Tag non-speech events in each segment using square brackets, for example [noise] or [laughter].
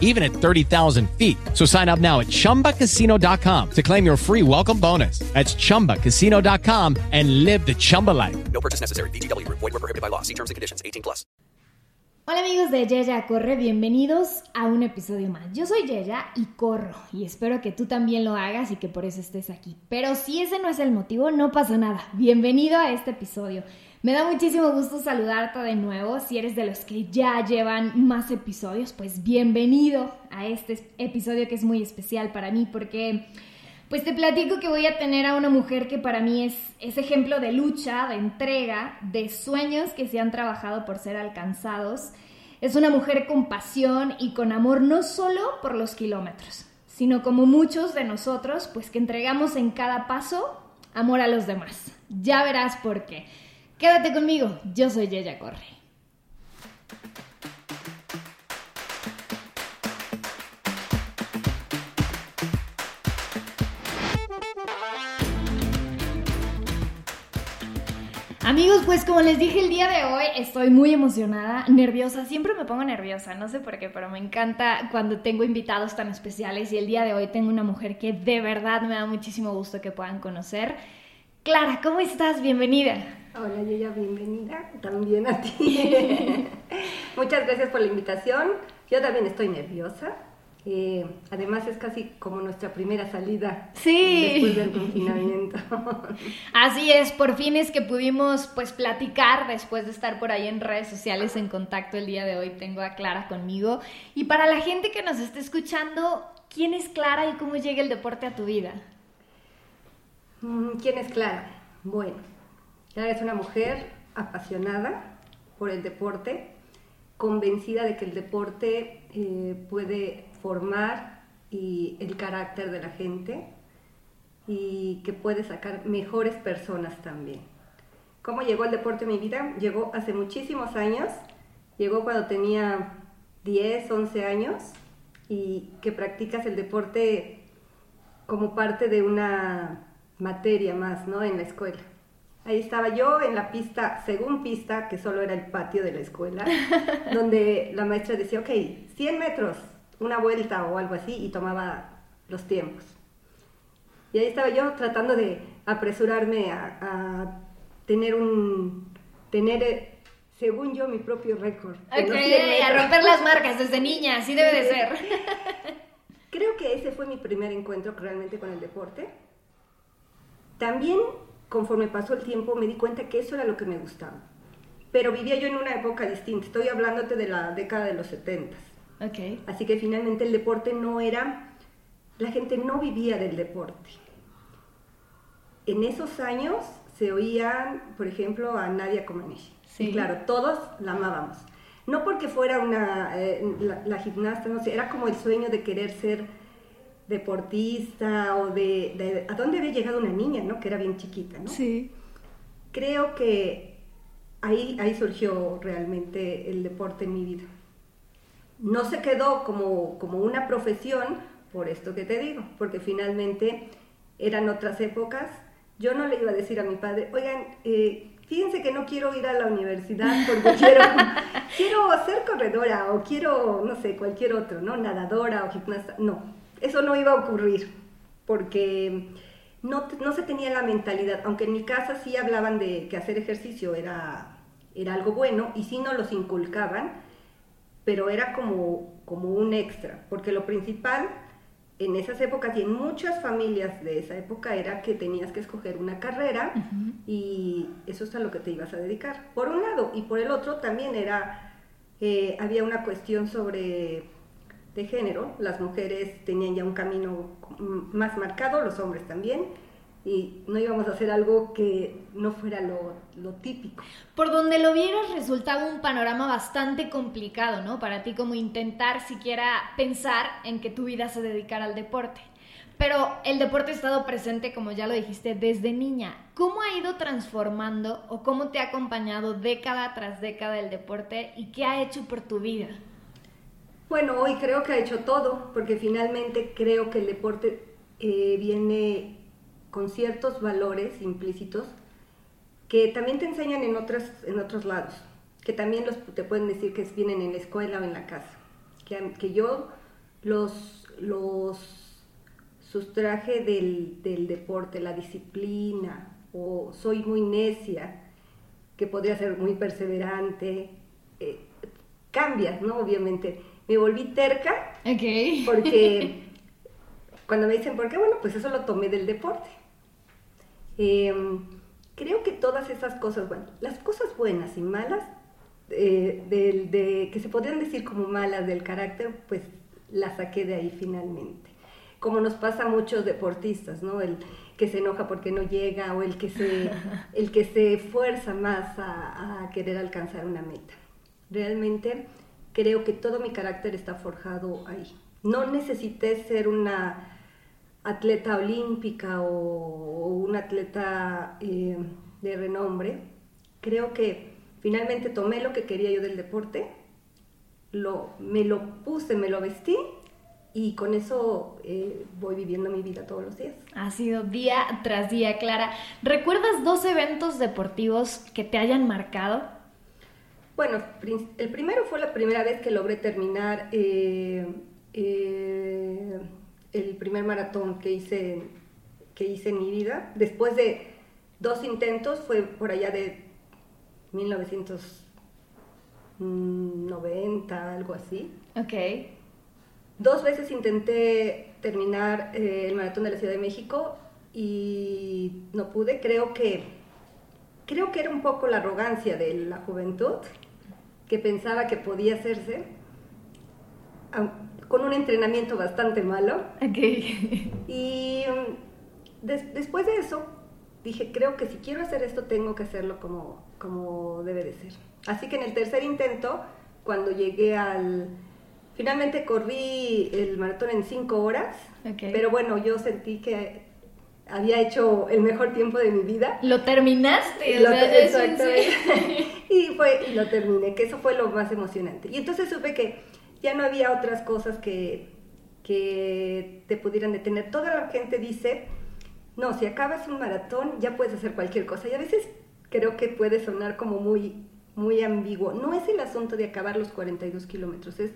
even at 30,000 feet. So sign up now at chumbacasino.com to claim your free welcome bonus. That's chumbacasino.com and live the Chumba life. No purchase necessary. VGW Group. Void were prohibited by law. See terms and conditions. 18 plus. Hola amigos de Yeya Corre, bienvenidos a un episodio más. Yo soy Yeya y corro y espero que tú también lo hagas y que por eso estés aquí. Pero si ese no es el motivo, no pasa nada. Bienvenido a este episodio. Me da muchísimo gusto saludarte de nuevo. Si eres de los que ya llevan más episodios, pues bienvenido a este episodio que es muy especial para mí porque pues te platico que voy a tener a una mujer que para mí es, es ejemplo de lucha, de entrega, de sueños que se han trabajado por ser alcanzados. Es una mujer con pasión y con amor no solo por los kilómetros, sino como muchos de nosotros, pues que entregamos en cada paso amor a los demás. Ya verás por qué. Quédate conmigo, yo soy Yeya Corre. Amigos, pues como les dije el día de hoy, estoy muy emocionada, nerviosa, siempre me pongo nerviosa, no sé por qué, pero me encanta cuando tengo invitados tan especiales y el día de hoy tengo una mujer que de verdad me da muchísimo gusto que puedan conocer. Clara, ¿cómo estás? Bienvenida. Hola, Yeya, bienvenida también a ti. [laughs] [laughs] Muchas gracias por la invitación. Yo también estoy nerviosa. Eh, además es casi como nuestra primera salida Sí. después del confinamiento. [laughs] Así es, por fin es que pudimos pues platicar después de estar por ahí en redes sociales en contacto el día de hoy. Tengo a Clara conmigo. Y para la gente que nos está escuchando, ¿quién es Clara y cómo llega el deporte a tu vida? Mm, ¿Quién es Clara? Bueno, Clara es una mujer apasionada por el deporte, convencida de que el deporte eh, puede formar el carácter de la gente y que puede sacar mejores personas también. ¿Cómo llegó el deporte en mi vida? Llegó hace muchísimos años, llegó cuando tenía 10, 11 años y que practicas el deporte como parte de una materia más, ¿no? En la escuela. Ahí estaba yo en la pista, según pista, que solo era el patio de la escuela, [laughs] donde la maestra decía, ok, 100 metros, una vuelta o algo así, y tomaba los tiempos. Y ahí estaba yo tratando de apresurarme a, a tener un, tener, eh, según yo, mi propio récord. Ok, los 100 a romper las marcas desde niña, así debe de ser. Creo que ese fue mi primer encuentro realmente con el deporte. También, conforme pasó el tiempo, me di cuenta que eso era lo que me gustaba. Pero vivía yo en una época distinta. Estoy hablándote de la década de los 70. Ok. Así que finalmente el deporte no era... La gente no vivía del deporte. En esos años se oían, por ejemplo, a Nadia Comaneci. Sí. Y claro, todos la amábamos. No porque fuera una, eh, la, la gimnasta, no sé, era como el sueño de querer ser deportista o de, de- a dónde había llegado una niña, ¿no? Que era bien chiquita, ¿no? Sí. Creo que ahí, ahí surgió realmente el deporte en mi vida. No se quedó como, como una profesión, por esto que te digo, porque finalmente eran otras épocas. Yo no le iba a decir a mi padre, oigan, eh, fíjense que no quiero ir a la universidad porque [laughs] quiero, quiero ser corredora o quiero, no sé, cualquier otro, ¿no? Nadadora o gimnasta. No, eso no iba a ocurrir porque no, no se tenía la mentalidad, aunque en mi casa sí hablaban de que hacer ejercicio era, era algo bueno y sí nos los inculcaban, pero era como, como un extra, porque lo principal en esas épocas y en muchas familias de esa época era que tenías que escoger una carrera y eso es a lo que te ibas a dedicar, por un lado, y por el otro también era, eh, había una cuestión sobre de género, las mujeres tenían ya un camino más marcado, los hombres también, y no íbamos a hacer algo que no fuera lo, lo típico. Por donde lo vieras resultaba un panorama bastante complicado, ¿no? Para ti como intentar siquiera pensar en que tu vida se dedicara al deporte. Pero el deporte ha estado presente, como ya lo dijiste, desde niña. ¿Cómo ha ido transformando o cómo te ha acompañado década tras década el deporte y qué ha hecho por tu vida? Bueno, hoy creo que ha hecho todo, porque finalmente creo que el deporte eh, viene con ciertos valores implícitos que también te enseñan en, otras, en otros lados, que también los, te pueden decir que vienen en la escuela o en la casa, que, yo los, los sustraje del, del, deporte, la disciplina, o soy muy necia, que podría ser muy perseverante, eh, cambias, ¿no? Obviamente. Me volví terca, okay. [laughs] porque cuando me dicen, ¿por qué? Bueno, pues eso lo tomé del deporte. Eh, creo que todas esas cosas, bueno, las cosas buenas y malas, eh, de, de, que se podrían decir como malas del carácter, pues las saqué de ahí finalmente. Como nos pasa a muchos deportistas, ¿no? El que se enoja porque no llega o el que se, [laughs] el que se esfuerza más a, a querer alcanzar una meta. Realmente creo que todo mi carácter está forjado ahí. No necesité ser una atleta olímpica o, o un atleta eh, de renombre, creo que finalmente tomé lo que quería yo del deporte, lo, me lo puse, me lo vestí y con eso eh, voy viviendo mi vida todos los días. Ha sido día tras día, Clara. ¿Recuerdas dos eventos deportivos que te hayan marcado? Bueno, el primero fue la primera vez que logré terminar eh, eh, el primer maratón que hice, que hice en mi vida. Después de dos intentos, fue por allá de 1990, algo así. Ok. Dos veces intenté terminar eh, el maratón de la Ciudad de México y no pude. Creo que, creo que era un poco la arrogancia de la juventud que pensaba que podía hacerse con un entrenamiento bastante malo. Okay. Y mm, des después de eso, dije, creo que si quiero hacer esto, tengo que hacerlo como, como debe de ser. Así que en el tercer intento, cuando llegué al... Finalmente corrí el maratón en cinco horas, okay. pero bueno, yo sentí que había hecho el mejor tiempo de mi vida. Lo terminaste, lo, o sea, exactamente. [laughs] y, fue, y lo terminé, que eso fue lo más emocionante. Y entonces supe que ya no había otras cosas que, que te pudieran detener. Toda la gente dice, no, si acabas un maratón ya puedes hacer cualquier cosa. Y a veces creo que puede sonar como muy, muy ambiguo. No es el asunto de acabar los 42 kilómetros, es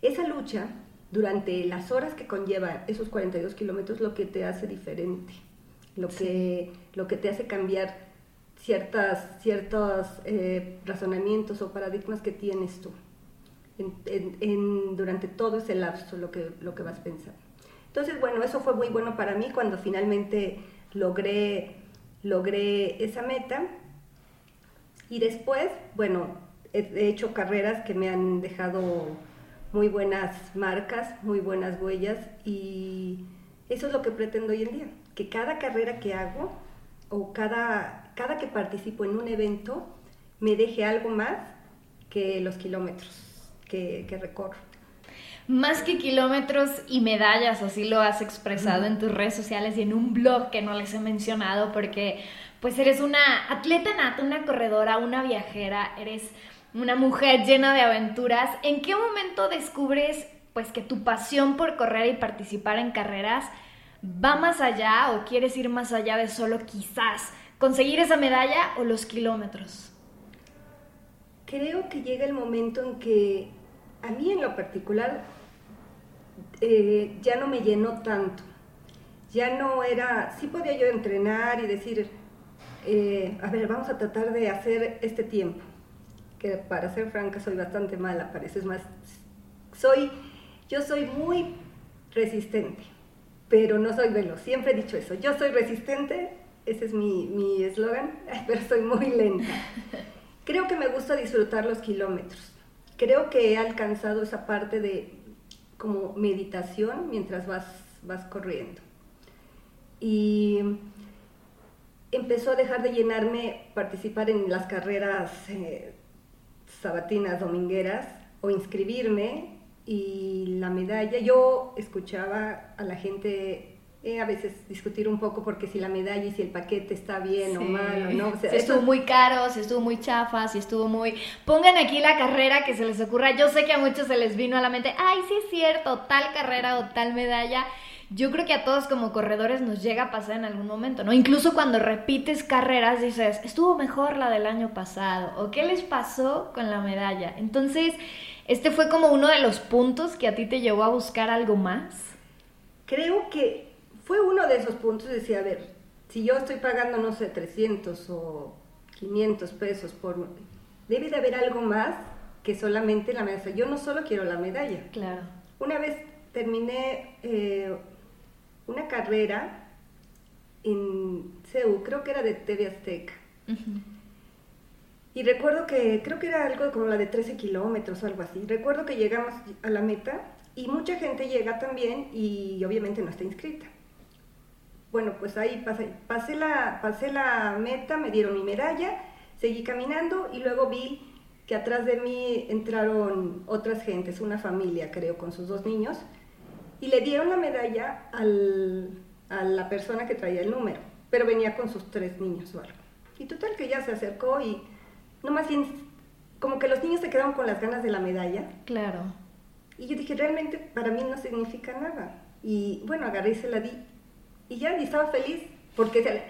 esa lucha durante las horas que conlleva esos 42 kilómetros lo que te hace diferente, lo que, lo que te hace cambiar ciertas, ciertos eh, razonamientos o paradigmas que tienes tú en, en, en, durante todo ese lapso, lo que, lo que vas pensando. Entonces, bueno, eso fue muy bueno para mí cuando finalmente logré, logré esa meta. Y después, bueno, he hecho carreras que me han dejado muy buenas marcas, muy buenas huellas y eso es lo que pretendo hoy en día, que cada carrera que hago o cada, cada que participo en un evento me deje algo más que los kilómetros que, que recorro. Más que kilómetros y medallas, así lo has expresado en tus redes sociales y en un blog que no les he mencionado porque pues eres una atleta nata, una corredora, una viajera, eres una mujer llena de aventuras. ¿En qué momento descubres pues que tu pasión por correr y participar en carreras va más allá o quieres ir más allá de solo quizás conseguir esa medalla o los kilómetros? Creo que llega el momento en que a mí en lo particular eh, ya no me llenó tanto. Ya no era, sí podía yo entrenar y decir, eh, a ver, vamos a tratar de hacer este tiempo que para ser franca soy bastante mala para eso, es más, soy, yo soy muy resistente, pero no soy veloz, siempre he dicho eso, yo soy resistente, ese es mi eslogan, [laughs] pero soy muy lenta. [laughs] Creo que me gusta disfrutar los kilómetros, creo que he alcanzado esa parte de como meditación mientras vas, vas corriendo. Y empezó a dejar de llenarme participar en las carreras eh, sabatinas domingueras o inscribirme y la medalla, yo escuchaba a la gente eh, a veces discutir un poco porque si la medalla y si el paquete está bien o mal o no. O sea, si eso- estuvo muy caro, si estuvo muy chafa, si estuvo muy... Pongan aquí la carrera que se les ocurra. Yo sé que a muchos se les vino a la mente, ay, sí es cierto, tal carrera o tal medalla. Yo creo que a todos como corredores nos llega a pasar en algún momento, ¿no? Incluso cuando repites carreras dices, estuvo mejor la del año pasado, o qué les pasó con la medalla. Entonces, este fue como uno de los puntos que a ti te llevó a buscar algo más. creo que fue uno de esos puntos, decía, a ver, si yo estoy pagando, no sé, 300 o 500 pesos por... Debe de haber algo más que solamente la medalla. Yo no solo quiero la medalla. Claro. Una vez terminé eh, una carrera en CEU, creo que era de TV Azteca. Y recuerdo que, creo que era algo como la de 13 kilómetros o algo así. Recuerdo que llegamos a la meta y mucha gente llega también y obviamente no está inscrita. Bueno, pues ahí pasé, pasé, la, pasé la meta, me dieron mi medalla, seguí caminando y luego vi que atrás de mí entraron otras gentes, una familia creo, con sus dos niños, y le dieron la medalla al- a la persona que traía el número, pero venía con sus tres niños o algo. Y total que ya se acercó y no más bien, como que los niños se quedaron con las ganas de la medalla. Claro. Y yo dije, realmente para mí no significa nada. Y bueno, agarré y se la di. Y ya, y estaba feliz, porque se-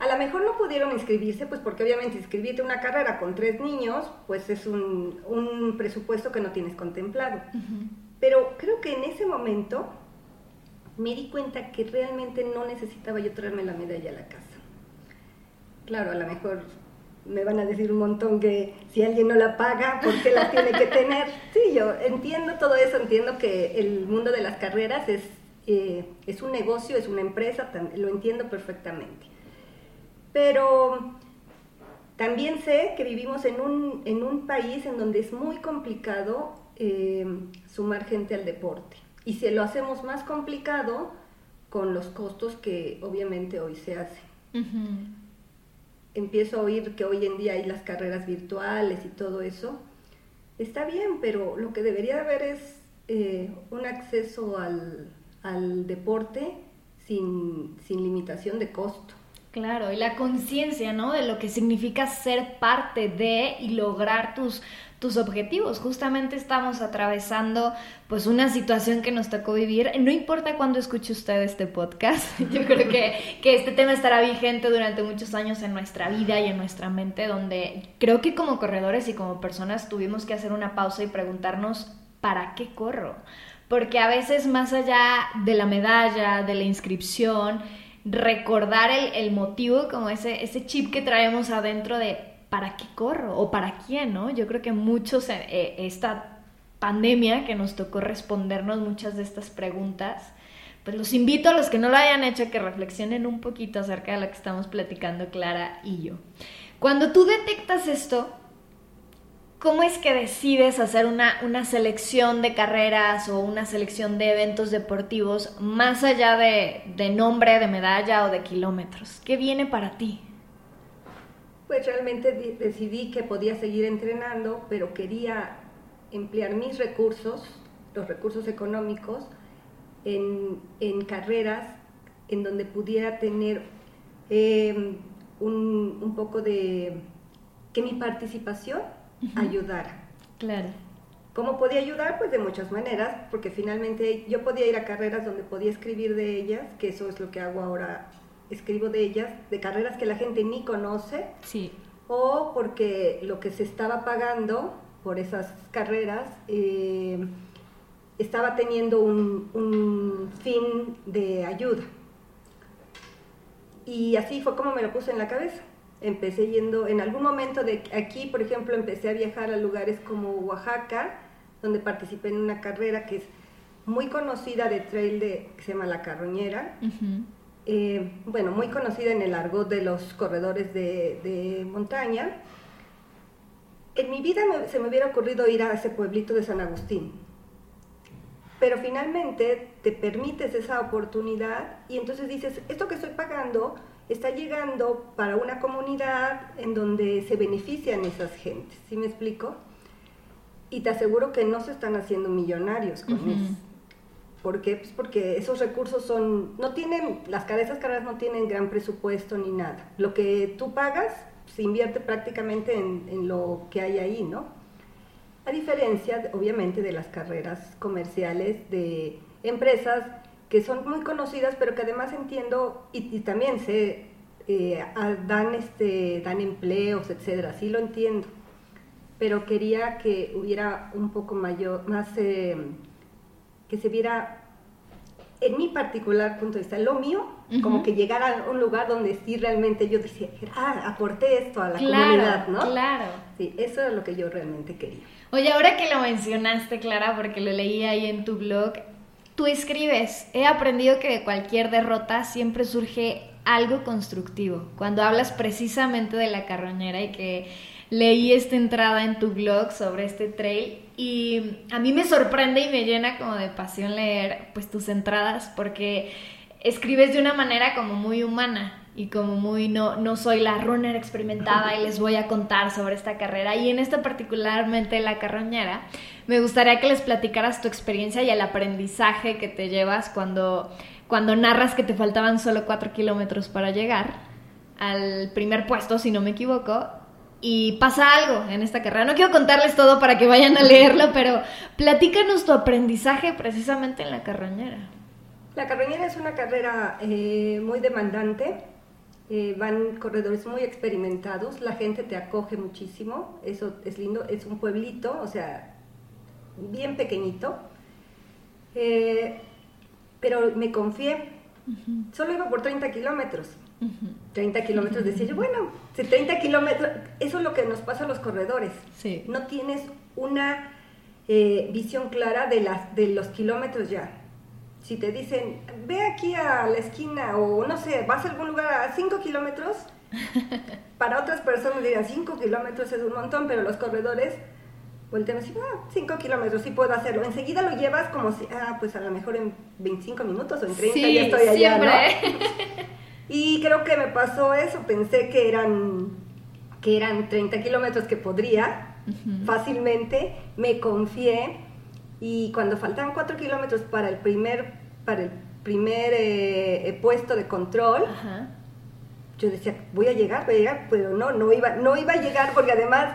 a lo mejor no pudieron inscribirse, pues porque obviamente inscribirte a una carrera con tres niños, pues es un, un presupuesto que no tienes contemplado. Pero creo que en ese momento me di cuenta que realmente no necesitaba yo traerme la medalla a la casa. Claro, a lo mejor me van a decir un montón que si alguien no la paga, ¿por qué la tiene que tener? [laughs] Sí, yo entiendo todo eso, entiendo que el mundo de las carreras es, eh, es un negocio, es una empresa, lo entiendo perfectamente. Pero también sé que vivimos en un, en un país en donde es muy complicado eh, sumar gente al deporte. Y si lo hacemos más complicado con los costos que obviamente hoy se hacen. Empiezo a oír que hoy en día hay las carreras virtuales y todo eso. Está bien, pero lo que debería de haber es eh, un acceso al, al deporte sin, sin limitación de costo. Claro, y la conciencia, ¿no? De lo que significa ser parte de y lograr tus, tus objetivos. Justamente estamos atravesando pues una situación que nos tocó vivir. No importa cuándo escuche usted este podcast, [laughs] yo creo que, que este tema estará vigente durante muchos años en nuestra vida y en nuestra mente, donde creo que como corredores y como personas tuvimos que hacer una pausa y preguntarnos, ¿para qué corro? Porque a veces más allá de la medalla, de la inscripción, recordar el, el motivo, como ese, ese chip que traemos adentro de ¿para qué corro? ¿O para quién? ¿no? Yo creo que muchos, eh, eh, esta pandemia que nos tocó respondernos muchas de estas preguntas, pues los invito a los que no lo hayan hecho a que reflexionen un poquito acerca de lo que estamos platicando Clara y yo. Cuando tú detectas esto, ¿Cómo es que decides hacer una, una, selección de carreras o una selección de eventos deportivos más allá de, de, nombre, de medalla o de kilómetros? ¿Qué viene para ti? Pues realmente decidí que podía seguir entrenando, pero quería emplear mis recursos, los recursos económicos, en, en carreras en donde pudiera tener eh, un, un poco de... que mi participación ayudara. Claro. ¿Cómo podía ayudar? Pues de muchas maneras, porque finalmente yo podía ir a carreras donde podía escribir de ellas, que eso es lo que hago ahora, escribo de ellas, de carreras que la gente ni conoce, sí. o porque lo que se estaba pagando por esas carreras eh, estaba teniendo un, un fin de ayuda. Y así fue como me lo puse en la cabeza empecé yendo, en algún momento de aquí, por ejemplo, empecé a viajar a lugares como Oaxaca, donde participé en una carrera que es muy conocida de trail de, que se llama La Carroñera. Uh -huh. Eh, bueno, muy conocida en el argot de los corredores de, de montaña. En mi vida me, se me hubiera ocurrido ir a ese pueblito de San Agustín. Pero finalmente te permites esa oportunidad y entonces dices, esto que estoy pagando está llegando para una comunidad en donde se benefician esas gentes, ¿sí me explico? Y te aseguro que no se están haciendo millonarios con uh -huh. eso. ¿Por qué? Pues porque esos recursos son, no tienen, las esas carreras no tienen gran presupuesto ni nada. Lo que tú pagas se invierte prácticamente en, lo que hay ahí, ¿no? A diferencia, obviamente, de las carreras comerciales de empresas que son muy conocidas, pero que además entiendo y, y también se eh, dan, este, dan empleos, etcétera, sí lo entiendo. Pero quería que hubiera un poco mayor, más... Eh, que se viera, en mi particular punto de vista, lo mío, como que llegara a un lugar donde sí realmente yo decía, ah, aporté esto a la comunidad, ¿no? Claro. Sí, eso es lo que yo realmente quería. Oye, ahora que lo mencionaste, Clara, porque lo leí ahí en tu blog, tú escribes, he aprendido que de cualquier derrota siempre surge algo constructivo. Cuando hablas precisamente de la carroñera y que leí esta entrada en tu blog sobre este trail y a mí me sorprende y me llena como de pasión leer pues tus entradas porque escribes de una manera como muy humana y como muy no, no soy la runner experimentada y les voy a contar sobre esta carrera. Y en esta particularmente la carroñera me gustaría que les platicaras tu experiencia y el aprendizaje que te llevas cuando, cuando narras que te faltaban solo cuatro kilómetros para llegar al primer puesto si no me equivoco y pasa algo en esta carrera. No quiero contarles todo para que vayan a leerlo, [laughs] pero platícanos tu aprendizaje precisamente en la carroñera. La carroñera es una carrera eh, muy demandante, eh, van corredores muy experimentados, la gente te acoge muchísimo, eso es lindo, es un pueblito, o sea, bien pequeñito, eh, pero me confié, solo iba por 30 kilómetros 30 kilómetros, decía yo, bueno, si 30 kilómetros, eso es lo que nos pasa a los corredores. Sí. No tienes una eh, visión clara de, las, de los kilómetros ya. Si te dicen, ve aquí a la esquina o no sé, vas a algún lugar a 5 kilómetros, [laughs] para otras personas dirán 5 kilómetros es un montón, pero los corredores voltean y ah, 5 kilómetros, sí puedo hacerlo. Enseguida lo llevas como si, ah, pues a lo mejor en 25 minutos o en 30 Sí, ya estoy allá, siempre. ¿no? [laughs] Y creo que me pasó eso, pensé que eran, que eran 30 kilómetros que podría fácilmente, me confié y cuando faltaban 4 kilómetros para el primer, para el primer eh, eh, puesto de control, yo decía, voy a llegar, voy a llegar, pero no, no iba, no iba a llegar porque además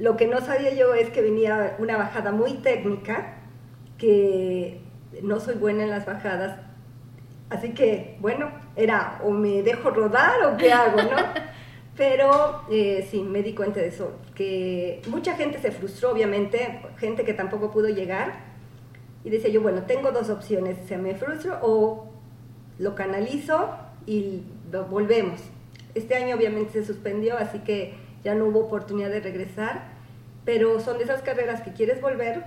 lo que no sabía yo es que venía una bajada muy técnica, que no soy buena en las bajadas, así que bueno, era o me dejo rodar o qué hago, ¿no? [laughs] Pero eh, sí, me di cuenta de eso, que mucha gente se frustró, obviamente, gente que tampoco pudo llegar, y decía yo, bueno, tengo dos opciones, se me frustro o lo canalizo y lo volvemos. Este año obviamente se suspendió, así que ya no hubo oportunidad de regresar, pero son de esas carreras que quieres volver,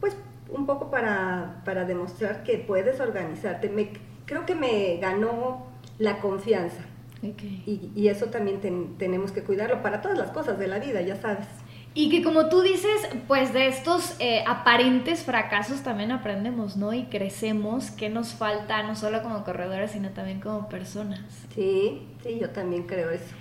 pues un poco para, para demostrar que puedes organizarte. Me, creo que me ganó la confianza. Y, y eso también ten- tenemos que cuidarlo para todas las cosas de la vida, ya sabes. Y que como tú dices, pues de estos eh, aparentes fracasos también aprendemos, ¿no? Y crecemos, qué nos falta, no solo como corredores, sino también como personas. Sí, sí, yo también creo eso.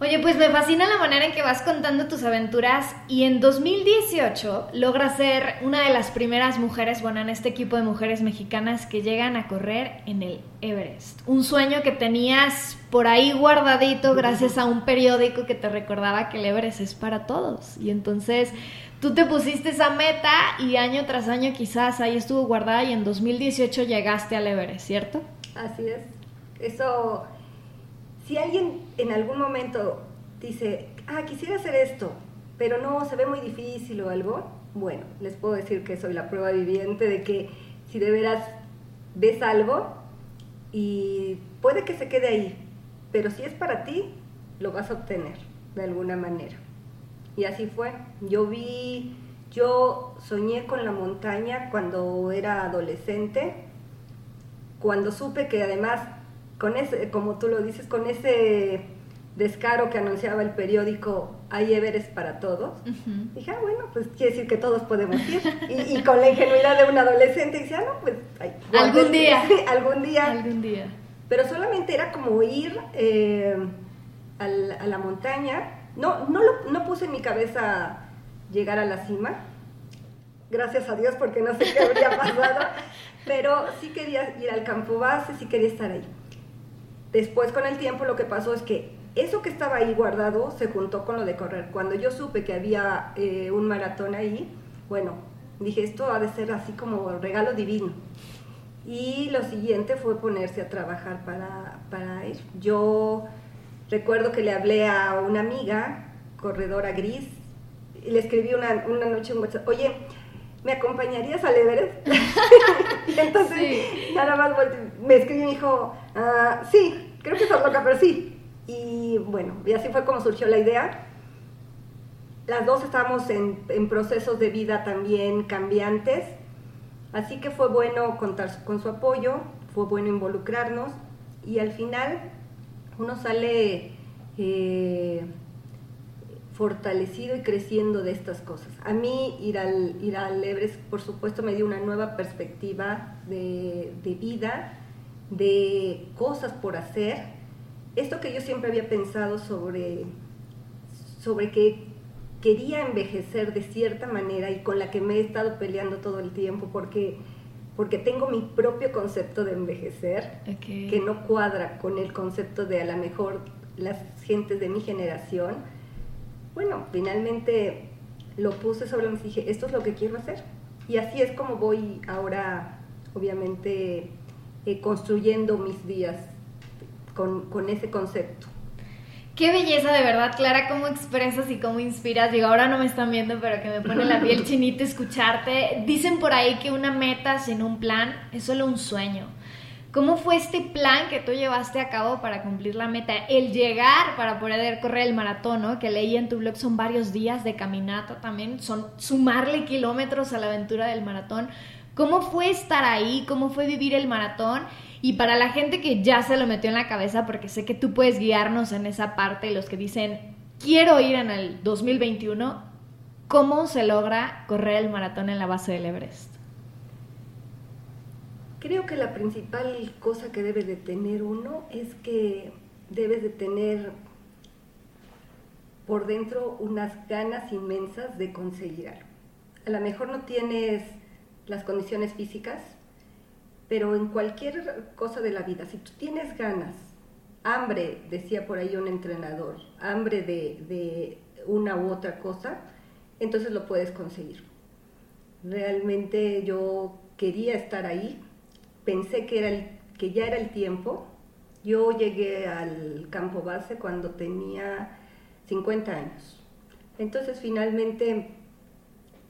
Oye, pues me fascina la manera en que vas contando tus aventuras y en 2018 logras ser una de las primeras mujeres, bueno, en este equipo de mujeres mexicanas que llegan a correr en el Everest. Un sueño que tenías por ahí guardadito gracias a un periódico que te recordaba que el Everest es para todos. Y entonces tú te pusiste esa meta y año tras año quizás ahí estuvo guardada y en 2018 llegaste al Everest, ¿cierto? Así es. Eso, si alguien en algún momento dice, ah, quisiera hacer esto, pero no, se ve muy difícil o algo, bueno, les puedo decir que soy la prueba viviente de que si de veras ves algo y puede que se quede ahí, pero si es para ti, lo vas a obtener de alguna manera. Y así fue. Yo vi, yo soñé con la montaña cuando era adolescente, cuando supe que además, con ese, como tú lo dices, con ese descaro que anunciaba el periódico, hay Everest para todos, dije, ah, bueno, pues quiere decir que todos podemos ir. Y, y con la ingenuidad de un adolescente, dice, ah, no, pues... ay, Algún día. [laughs] algún día. Algún día. Pero solamente era como ir eh, al- a la montaña. No, no, lo- no puse en mi cabeza llegar a la cima. Gracias a Dios porque no sé qué habría [laughs] pasado. Pero sí quería ir al campo base, sí quería estar ahí. Después con el tiempo lo que pasó es que eso que estaba ahí guardado se juntó con lo de correr. Cuando yo supe que había eh, un maratón ahí, bueno, dije, esto ha de ser así como regalo divino. Y lo siguiente fue ponerse a trabajar para, para ir. Yo recuerdo que le hablé a una amiga, corredora gris, y le escribí una, una noche un WhatsApp, oye, ¿me acompañarías al Everest? [laughs] y entonces nada más me escribió y me dijo, ah, sí, creo que estás loca, pero sí. Y bueno, y así fue como surgió la idea. Las dos estábamos en, en procesos de vida también cambiantes, así que fue bueno contar con su apoyo, fue bueno involucrarnos y al final uno sale eh, fortalecido y creciendo de estas cosas. A mí ir al, ir al Everest, por supuesto, me dio una nueva perspectiva de, vida, de cosas por hacer. Esto que yo siempre había pensado sobre, sobre que quería envejecer de cierta manera y con la que me he estado peleando todo el tiempo, porque, porque tengo mi propio concepto de envejecer, que no cuadra con el concepto de a lo mejor las gentes de mi generación bueno, finalmente lo puse sobre la mesa y dije, esto es lo que quiero hacer. Y así es como voy ahora, obviamente, eh, construyendo mis días con, con ese concepto. Qué belleza de verdad, Clara, cómo expresas y cómo inspiras. Digo, ahora no me están viendo, pero que me pone la piel [laughs] chinita escucharte. Dicen por ahí que una meta sin un plan es solo un sueño. ¿Cómo fue este plan que tú llevaste a cabo para cumplir la meta? El llegar para poder correr el maratón. Que leí en tu blog son varios días de caminata también, son sumarle kilómetros a la aventura del maratón. ¿Cómo fue estar ahí? ¿Cómo fue vivir el maratón? Y para la gente que ya se lo metió en la cabeza, porque sé que tú puedes guiarnos en esa parte, los que dicen, quiero ir en el 2021, ¿cómo se logra correr el maratón en la base del Everest? Creo que la principal cosa que debe de tener uno es que debes de tener por dentro unas ganas inmensas de conseguir algo. A lo mejor no tienes las condiciones físicas, pero en cualquier cosa de la vida, si tú tienes ganas, hambre, decía por ahí un entrenador, hambre de, de una u otra cosa, entonces lo puedes conseguir. Realmente yo quería estar ahí, pensé que, era el, que ya era el tiempo. Yo llegué al campo base cuando tenía 50 años. Entonces finalmente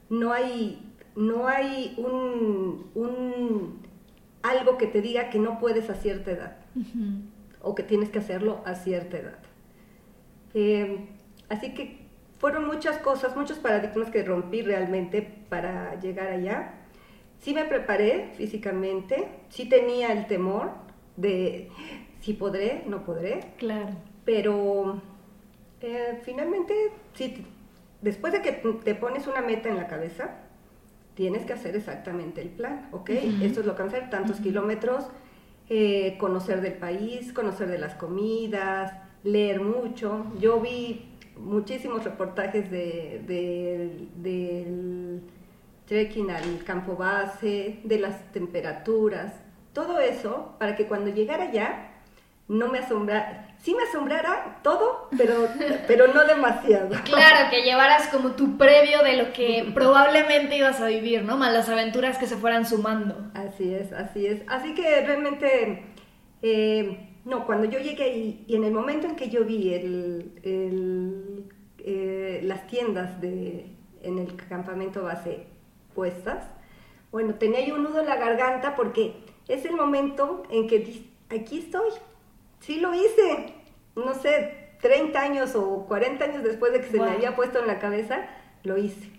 no hay, no hay un, algo que te diga que no puedes a cierta edad o que tienes que hacerlo a cierta edad. Eh, así que fueron muchas cosas, muchos paradigmas que rompí realmente para llegar allá sí me preparé físicamente, sí tenía el temor de si podré, no podré. Claro. Pero eh, finalmente, si, después de que te pones una meta en la cabeza, tienes que hacer exactamente el plan, ¿ok? Esto es lo que hacer, tantos kilómetros, eh, conocer del país, conocer de las comidas, leer mucho. Yo vi muchísimos reportajes de, del trekking al campo base, de las temperaturas, todo eso para que cuando llegara allá no me asombrara, sí me asombrara todo, pero, [laughs] pero no demasiado. Claro, que llevaras como tu previo de lo que [laughs] probablemente ibas a vivir, ¿no? Más las aventuras que se fueran sumando. Así es, así es. Así que realmente, eh, no, cuando yo llegué y, y, en el momento en que yo vi el, el, eh, las tiendas de, en el campamento base Bueno, tenía yo un nudo en la garganta porque es el momento en que aquí estoy, sí lo hice, no sé, 30 años o 40 años después de que se me había puesto en la cabeza, lo hice.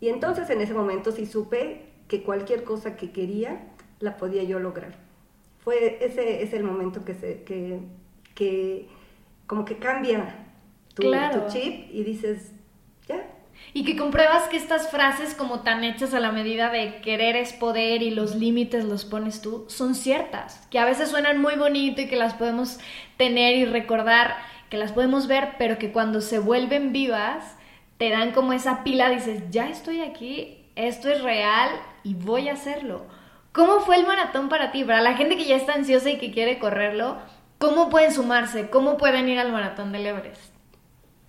Y entonces en ese momento sí supe que cualquier cosa que quería la podía yo lograr. Fue ese es el momento que se que, que como que cambia tu, tu chip y dices, y que compruebas que estas frases como tan hechas a la medida de querer es poder y los límites los pones tú, son ciertas, que a veces suenan muy bonito y que las podemos tener y recordar, que las podemos ver, pero que cuando se vuelven vivas, te dan como esa pila, dices, ya estoy aquí, esto es real y voy a hacerlo. ¿Cómo fue el maratón para ti? Para la gente que ya está ansiosa y que quiere correrlo, ¿cómo pueden sumarse? ¿Cómo pueden ir al maratón del Everest?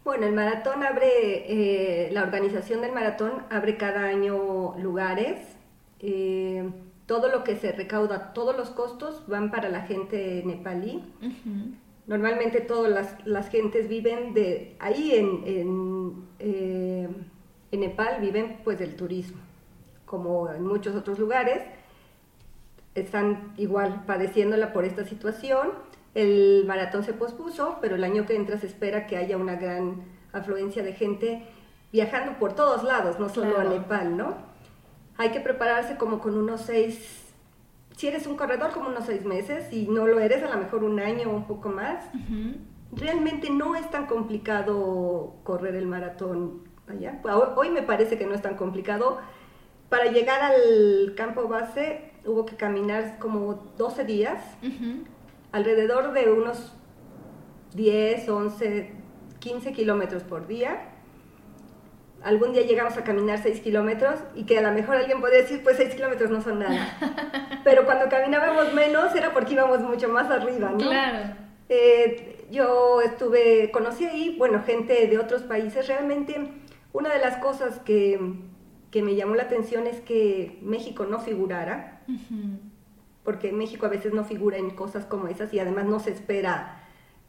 Bueno, el maratón abre, eh, la organización del maratón abre cada año lugares. Eh, todo lo que se recauda, todos los costos van para la gente nepalí. Normalmente todas las, las, gentes viven de ahí en, en, eh, en, Nepal, viven pues del turismo, como en muchos otros lugares. Están igual padeciéndola por esta situación. El maratón se pospuso, pero el año que entra se espera que haya una gran afluencia de gente viajando por todos lados, no solo a Nepal, ¿no? hay que prepararse como con unos seis, si eres un corredor como unos seis meses, y no lo eres a lo mejor un año o un poco más. Realmente no es tan complicado correr el maratón allá. Hoy me parece que no es tan complicado. Para llegar al campo base hubo que caminar como 12 días, alrededor de unos 10, 11, 15 kilómetros por día algún día llegamos a caminar 6 kilómetros y que a lo mejor alguien podría decir, pues 6 kilómetros no son nada. [laughs] Pero cuando caminábamos menos era porque íbamos mucho más arriba, ¿no? Claro. Eh, yo estuve, conocí ahí, bueno, gente de otros países. Realmente una de las cosas que, que me llamó la atención es que México no figurara, porque México a veces no figura en cosas como esas y además no se espera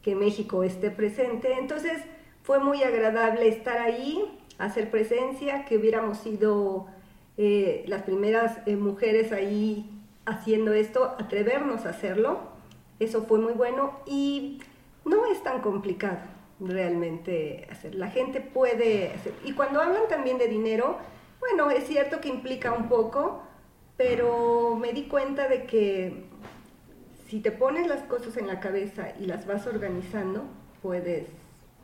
que México esté presente. Entonces fue muy agradable estar ahí hacer presencia, que hubiéramos sido eh, las primeras eh, mujeres ahí haciendo esto, atrevernos a hacerlo. Eso fue muy bueno y no es tan complicado realmente hacer. La gente puede hacer. Y cuando hablan también de dinero, bueno, es cierto que implica un poco, pero me di cuenta de que si te pones las cosas en la cabeza y las vas organizando, puedes,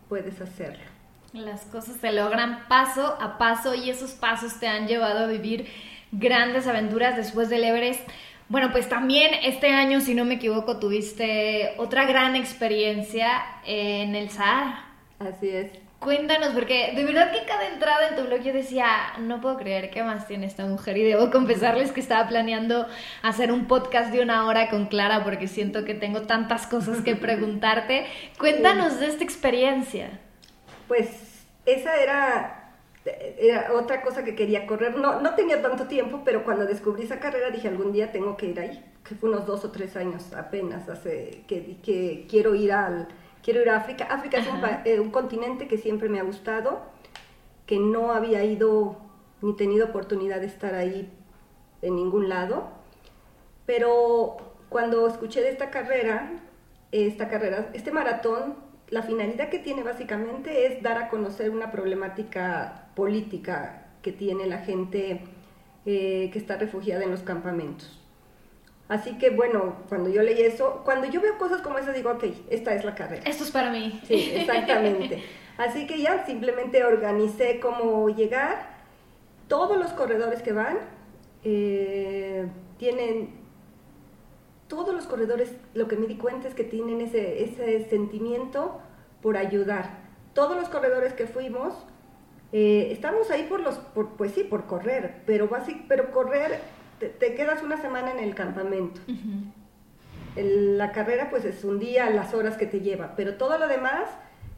puedes hacerlo. Las cosas se logran paso a paso y esos pasos te han llevado a vivir grandes aventuras después del Everest. Bueno, pues también este año, si no me equivoco, tuviste otra gran experiencia en el Sahara. Así es. Cuéntanos, porque de verdad que cada entrada en tu blog yo decía, no puedo creer qué más tiene esta mujer. Y debo confesarles que estaba planeando hacer un podcast de una hora con Clara porque siento que tengo tantas cosas que [laughs] preguntarte. Cuéntanos de esta experiencia pues esa era, era otra cosa que quería correr. No, no tenía tanto tiempo, pero cuando descubrí esa carrera dije algún día tengo que ir ahí, que fue unos dos o tres años apenas hace que, que quiero ir al quiero ir a África. África es eh, un, continente que siempre me ha gustado, que no había ido ni tenido oportunidad de estar ahí en ningún lado, pero cuando escuché de esta carrera, esta carrera, este maratón la finalidad que tiene básicamente es dar a conocer una problemática política que tiene la gente eh, que está refugiada en los campamentos. Así que bueno, cuando yo leí eso, cuando yo veo cosas como esas digo, ok, esta es la carrera. Esto es para mí. Sí, exactamente. [laughs] Así que ya simplemente organicé cómo llegar. Todos los corredores que van eh, tienen todos los corredores, lo que me di cuenta es que tienen ese, ese sentimiento por ayudar. Todos los corredores que fuimos, eh, estamos ahí por los, pues sí, por correr, pero, pero correr, te, quedas una semana en el campamento. la carrera pues es un día, las horas que te lleva, pero todo lo demás,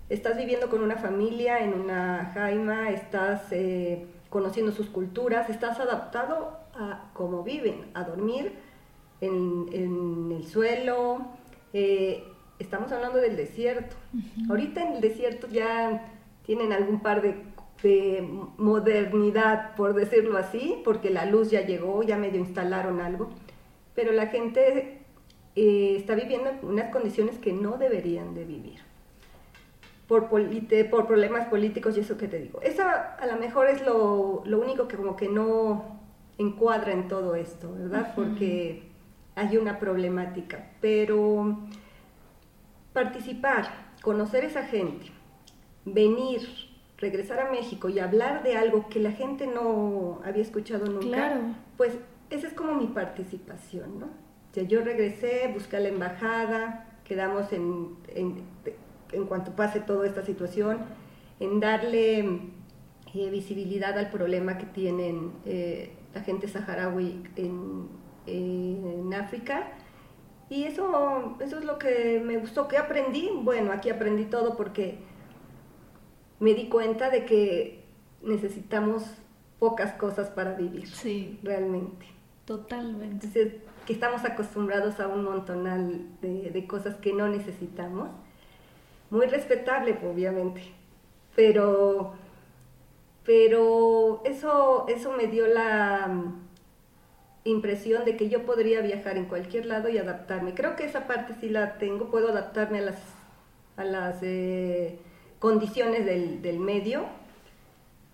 estás viviendo con una familia, en una jaima, estás eh, conociendo sus culturas, estás adaptado a cómo viven, a dormir en, el suelo. Eh, estamos hablando del desierto. Ahorita en el desierto ya tienen algún par de, modernidad, por decirlo así, porque la luz ya llegó, ya medio instalaron algo, pero la gente eh, está viviendo en unas condiciones que no deberían de vivir. Por, por problemas políticos y eso que te digo. Esa a lo mejor es lo, lo único que como que no encuadra en todo esto, ¿verdad? Porque hay una problemática, pero participar, conocer a esa gente, venir, regresar a México y hablar de algo que la gente no había escuchado nunca, pues esa es como mi participación, ¿no? O sea, yo regresé, busqué a la embajada, quedamos en, en, cuanto pase toda esta situación, en darle eh, visibilidad al problema que tienen eh, la gente saharaui en en África. Y eso, eso es lo que me gustó. ¿Qué aprendí? Bueno, aquí aprendí todo porque me di cuenta de que necesitamos pocas cosas para vivir. Sí. Realmente. Totalmente. Entonces, que estamos acostumbrados a un montonal de, de cosas que no necesitamos. Muy respetable, obviamente. Pero, pero eso, eso me dio la impresión de que yo podría viajar en cualquier lado y adaptarme. Creo que esa parte sí la tengo, puedo adaptarme a las, a las eh, condiciones del, del medio.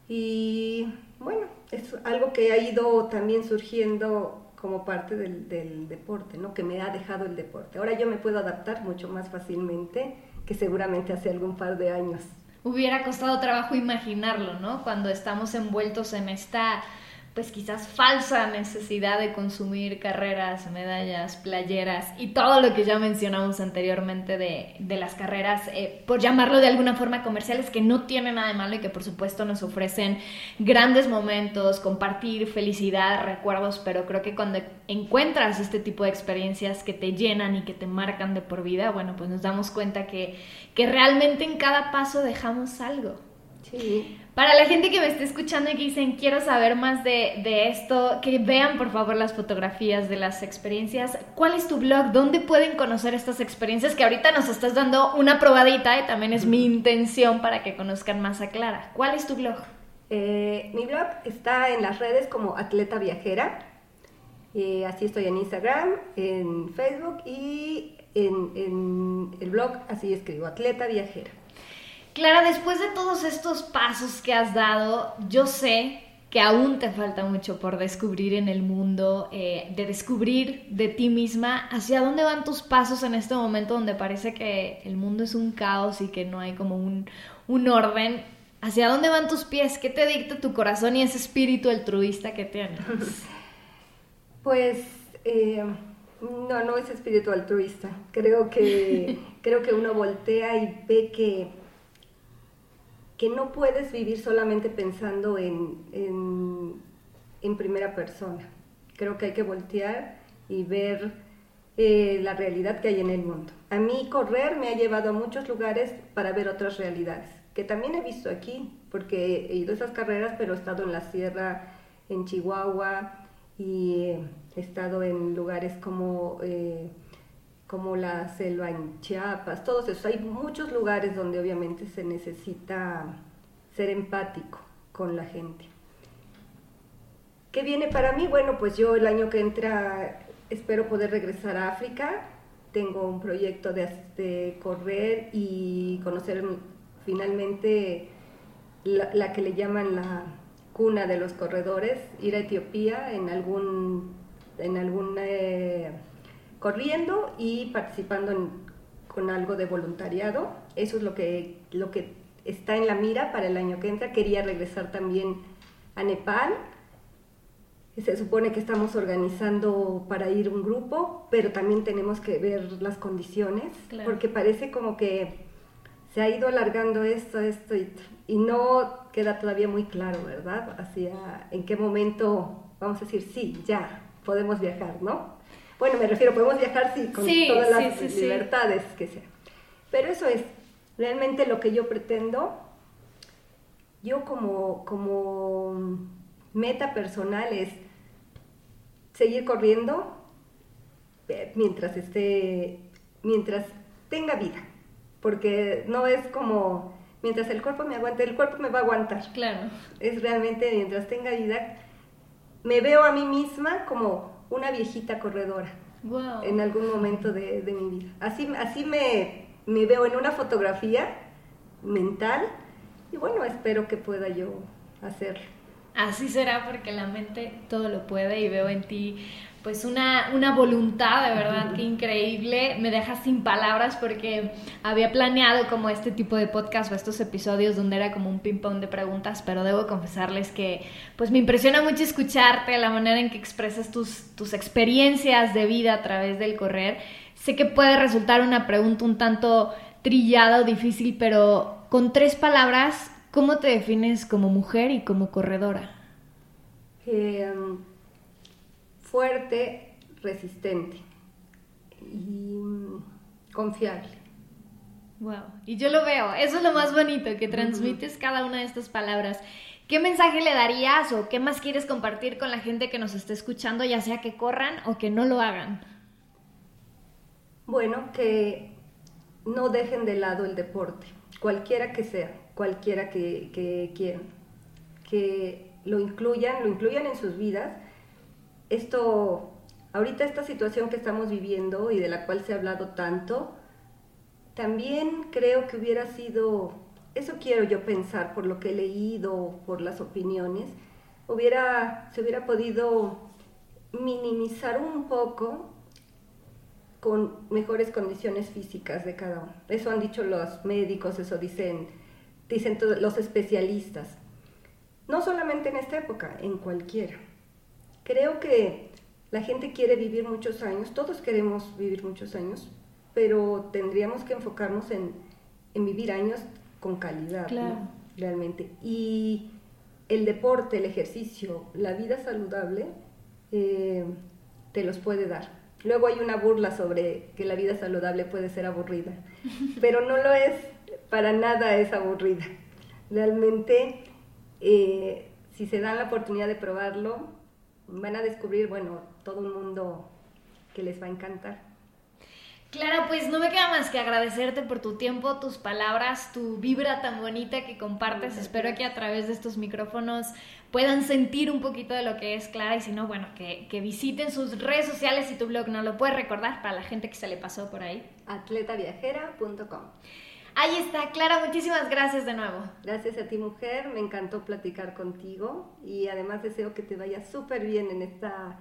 Y bueno, es algo que ha ido también surgiendo como parte del, del, deporte, ¿no? Que me ha dejado el deporte. Ahora yo me puedo adaptar mucho más fácilmente que seguramente hace algún par de años. Hubiera costado trabajo imaginarlo, ¿no? Cuando estamos envueltos en esta pues quizás falsa necesidad de consumir carreras, medallas, playeras y todo lo que ya mencionamos anteriormente de, de las carreras, eh, por llamarlo de alguna forma comerciales, que no tiene nada de malo y que por supuesto nos ofrecen grandes momentos, compartir felicidad, recuerdos, pero creo que cuando encuentras este tipo de experiencias que te llenan y que te marcan de por vida, bueno, pues nos damos cuenta que, que realmente en cada paso dejamos algo. Sí. Para la gente que me esté escuchando y que dicen quiero saber más de, de, esto, que vean por favor las fotografías de las experiencias. ¿Cuál es tu blog? ¿Dónde pueden conocer estas experiencias? Que ahorita nos estás dando una probadita y también es mi intención para que conozcan más a Clara. ¿Cuál es tu blog? Eh, mi blog está en las redes como Atleta Viajera. Eh, así estoy en Instagram, en Facebook y en, en el blog así escribo, Atleta Viajera. Clara, después de todos estos pasos que has dado, yo sé que aún te falta mucho por descubrir en el mundo, eh, de descubrir de ti misma, hacia dónde van tus pasos en este momento donde parece que el mundo es un caos y que no hay como un, un orden. ¿Hacia dónde van tus pies? ¿Qué te dicta tu corazón y ese espíritu altruista que tienes? [laughs] Pues eh, no, no es espíritu altruista. Creo que, [laughs] creo que uno voltea y ve que que no puedes vivir solamente pensando en, en, en, primera persona. Creo que hay que voltear y ver eh, la realidad que hay en el mundo. A mí correr me ha llevado a muchos lugares para ver otras realidades, que también he visto aquí, porque he ido a esas carreras, pero he estado en la sierra, en Chihuahua, y he estado en lugares como... Eh, como la selva en Chiapas, todos esos. Hay muchos lugares donde obviamente se necesita ser empático con la gente. ¿Qué viene para mí? Bueno, pues yo el año que entra espero poder regresar a África. Tengo un proyecto de, correr y conocer finalmente la, la, que le llaman la cuna de los corredores, ir a Etiopía en algún, en algún eh, corriendo y participando en, con algo de voluntariado. Eso es lo que, lo que está en la mira para el año que entra. Quería regresar también a Nepal. Se supone que estamos organizando para ir un grupo, pero también tenemos que ver las condiciones, claro. porque parece como que se ha ido alargando esto, esto y, y, no queda todavía muy claro, ¿verdad? Hacia en qué momento vamos a decir, sí, ya, podemos viajar, ¿no? Bueno, me refiero, podemos viajar sí, con sí, todas las sí, libertades que sean. Pero eso es realmente lo que yo pretendo. Yo como, como meta personal es seguir corriendo eh, mientras esté, mientras tenga vida. Porque no es como, mientras el cuerpo me aguante, el cuerpo me va a aguantar. Claro. Es realmente mientras tenga vida, me veo a mí misma como una viejita corredora wow. en algún momento de, de, mi vida. Así, así me, me veo en una fotografía mental y bueno, espero que pueda yo hacerlo. Así será porque la mente todo lo puede y veo en ti pues una, una voluntad de verdad que increíble. Me dejas sin palabras porque había planeado como este tipo de podcast o estos episodios donde era como un ping-pong de preguntas, pero debo confesarles que pues me impresiona mucho escucharte, la manera en que expresas tus, tus experiencias de vida a través del correr. Sé que puede resultar una pregunta un tanto trillada o difícil, pero con tres palabras, ¿cómo te defines como mujer y como corredora? Eh, fuerte, resistente y mm, confiable. Wow, y yo lo veo, eso es lo más bonito, que transmites cada una de estas palabras. ¿Qué mensaje le darías o qué más quieres compartir con la gente que nos esté escuchando, ya sea que corran o que no lo hagan? Bueno, que no dejen de lado el deporte, cualquiera que sea, cualquiera que, que quieran, que lo incluyan, lo incluyan en sus vidas. Esto, ahorita esta situación que estamos viviendo y de la cual se ha hablado tanto, también creo que hubiera sido, eso quiero yo pensar por lo que he leído, por las opiniones, hubiera, se hubiera podido minimizar un poco con mejores condiciones físicas de cada uno. Eso han dicho los médicos, eso dicen, dicen los especialistas. No solamente en esta época, en cualquiera. Creo que la gente quiere vivir muchos años, todos queremos vivir muchos años, pero tendríamos que enfocarnos en, vivir años con calidad, realmente. Y el deporte, el ejercicio, la vida saludable, eh, te los puede dar. Luego hay una burla sobre que la vida saludable puede ser aburrida, [laughs] pero no lo es, para nada es aburrida. Realmente, eh, si se dan la oportunidad de probarlo, van a descubrir, bueno, todo un mundo que les va a encantar. Clara, pues no me queda más que agradecerte por tu tiempo, tus palabras, tu vibra tan bonita que compartes. Espero que a través de estos micrófonos puedan sentir un poquito de lo que es Clara y si no, bueno, que, visiten sus redes sociales y tu blog. ¿No lo puedes recordar para la gente que se le pasó por ahí? atletaviajera.com. Ahí está, Clara, muchísimas gracias de nuevo. Gracias a ti, mujer. Me encantó platicar contigo y además deseo que te vaya súper bien en esta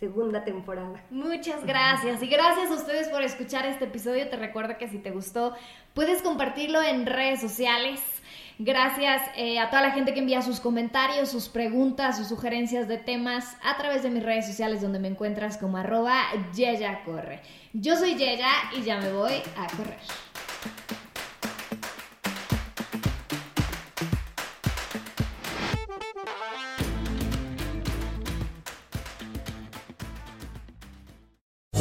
segunda temporada. Muchas gracias y gracias a ustedes por escuchar este episodio. Te recuerdo que si te gustó, puedes compartirlo en redes sociales. Gracias eh, a toda la gente que envía sus comentarios, sus preguntas, sus sugerencias de temas a través de mis redes sociales donde me encuentras como arroba Yeya Corre. Yo soy Yeya y ya me voy a correr.